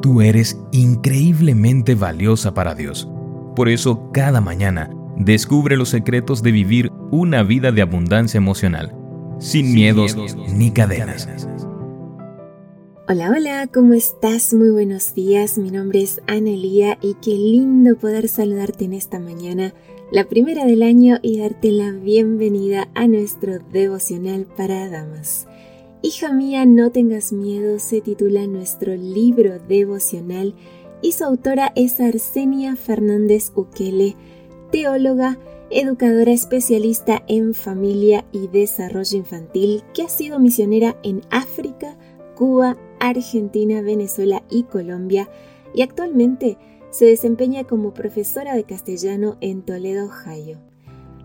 Tú eres increíblemente valiosa para Dios. Por eso, cada mañana, descubre los secretos de vivir una vida de abundancia emocional, sin, miedos, ni cadenas. Hola, hola, ¿cómo estás? Muy buenos días, mi nombre es Anelía y qué lindo poder saludarte en esta mañana, la primera del año, y darte la bienvenida a nuestro devocional para damas. Hija mía, no tengas miedo, se titula nuestro libro devocional y su autora es Arsenia Fernández Ukele, teóloga, educadora especialista en familia y desarrollo infantil que ha sido misionera en África, Cuba, Argentina, Venezuela y Colombia y actualmente se desempeña como profesora de castellano en Toledo, Ohio.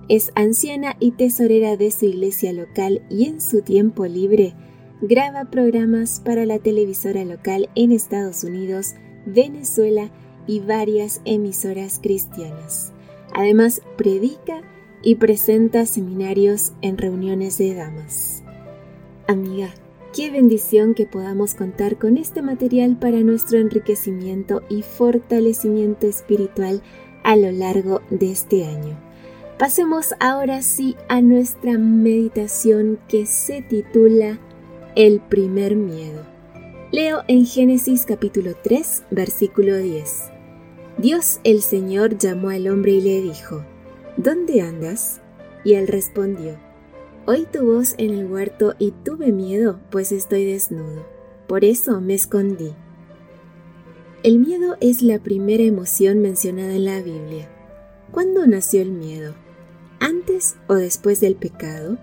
Es anciana y tesorera de su iglesia local y en su tiempo libre graba programas para la televisora local en Estados Unidos, Venezuela y varias emisoras cristianas. Además, predica y presenta seminarios en reuniones de damas. Amiga, qué bendición que podamos contar con este material para nuestro enriquecimiento y fortalecimiento espiritual a lo largo de este año. Pasemos ahora sí a nuestra meditación que se titula El primer miedo. Leo en Génesis capítulo 3, versículo 10. Dios el Señor llamó al hombre y le dijo, ¿Dónde andas? Y él respondió, Oí tu voz en el huerto y tuve miedo, pues estoy desnudo. Por eso me escondí. El miedo es la primera emoción mencionada en la Biblia. ¿Cuándo nació el miedo? ¿Antes o después del pecado?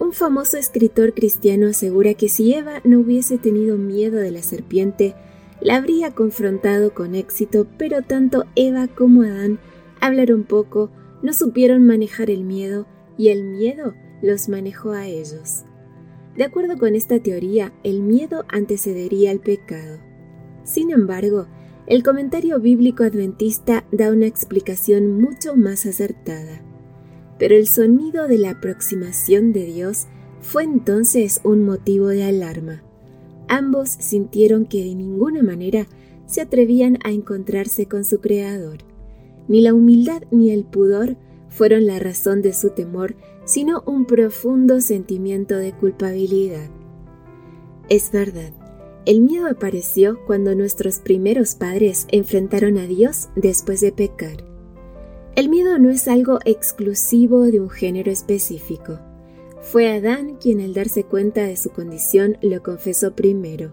Un famoso escritor cristiano asegura que si Eva no hubiese tenido miedo de la serpiente, la habría confrontado con éxito, pero tanto Eva como Adán hablaron poco, no supieron manejar el miedo y el miedo los manejó a ellos. De acuerdo con esta teoría, el miedo antecedería al pecado. Sin embargo, el comentario bíblico adventista da una explicación mucho más acertada. Pero el sonido de la aproximación de Dios fue entonces un motivo de alarma. Ambos sintieron que de ninguna manera se atrevían a encontrarse con su Creador. Ni la humildad ni el pudor fueron la razón de su temor, sino un profundo sentimiento de culpabilidad. Es verdad, el miedo apareció cuando nuestros primeros padres enfrentaron a Dios después de pecar. El miedo no es algo exclusivo de un género específico. Fue Adán quien al darse cuenta de su condición lo confesó primero.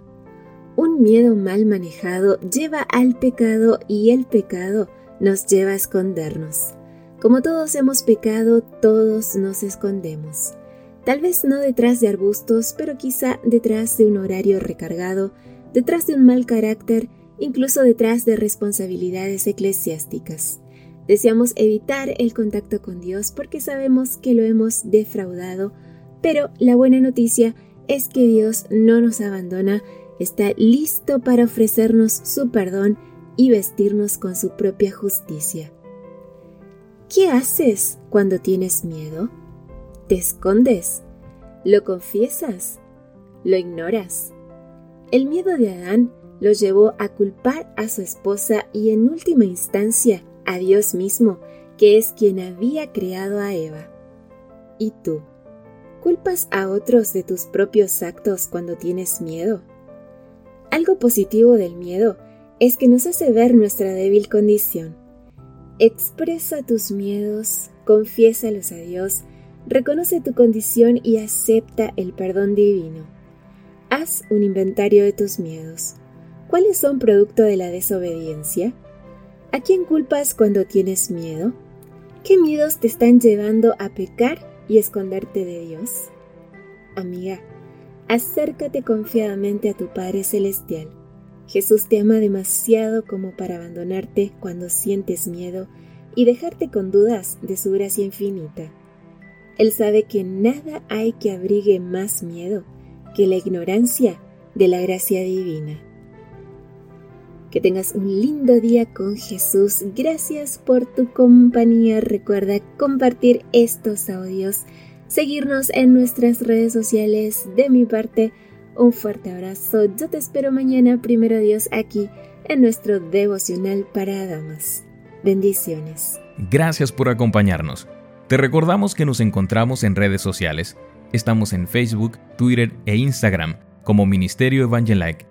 Un miedo mal manejado lleva al pecado y el pecado nos lleva a escondernos. Como todos hemos pecado, todos nos escondemos. Tal vez no detrás de arbustos, pero quizá detrás de un horario recargado, detrás de un mal carácter, incluso detrás de responsabilidades eclesiásticas. Deseamos evitar el contacto con Dios porque sabemos que lo hemos defraudado, pero la buena noticia es que Dios no nos abandona, está listo para ofrecernos su perdón y vestirnos con su propia justicia. ¿Qué haces cuando tienes miedo? ¿Te escondes? ¿Lo confiesas? ¿Lo ignoras? El miedo de Adán lo llevó a culpar a su esposa y en última instancia a Dios mismo, que es quien había creado a Eva. ¿Y tú? ¿Culpas a otros de tus propios actos cuando tienes miedo? Algo positivo del miedo es que nos hace ver nuestra débil condición. Expresa tus miedos, confiésalos a Dios, reconoce tu condición y acepta el perdón divino. Haz un inventario de tus miedos. ¿Cuáles son producto de la desobediencia? ¿A quién culpas cuando tienes miedo? ¿Qué miedos te están llevando a pecar y esconderte de Dios? Amiga, acércate confiadamente a tu Padre Celestial. Jesús te ama demasiado como para abandonarte cuando sientes miedo y dejarte con dudas de su gracia infinita. Él sabe que nada hay que abrigue más miedo que la ignorancia de la gracia divina. Que tengas un lindo día con Jesús. Gracias por tu compañía. Recuerda compartir estos audios, seguirnos en nuestras redes sociales de mi parte un fuerte abrazo. Yo te espero mañana, primero Dios, aquí en nuestro devocional para damas. Bendiciones. Gracias por acompañarnos. Te recordamos que nos encontramos en redes sociales. Estamos en Facebook, Twitter e Instagram como Ministerio Evangelike.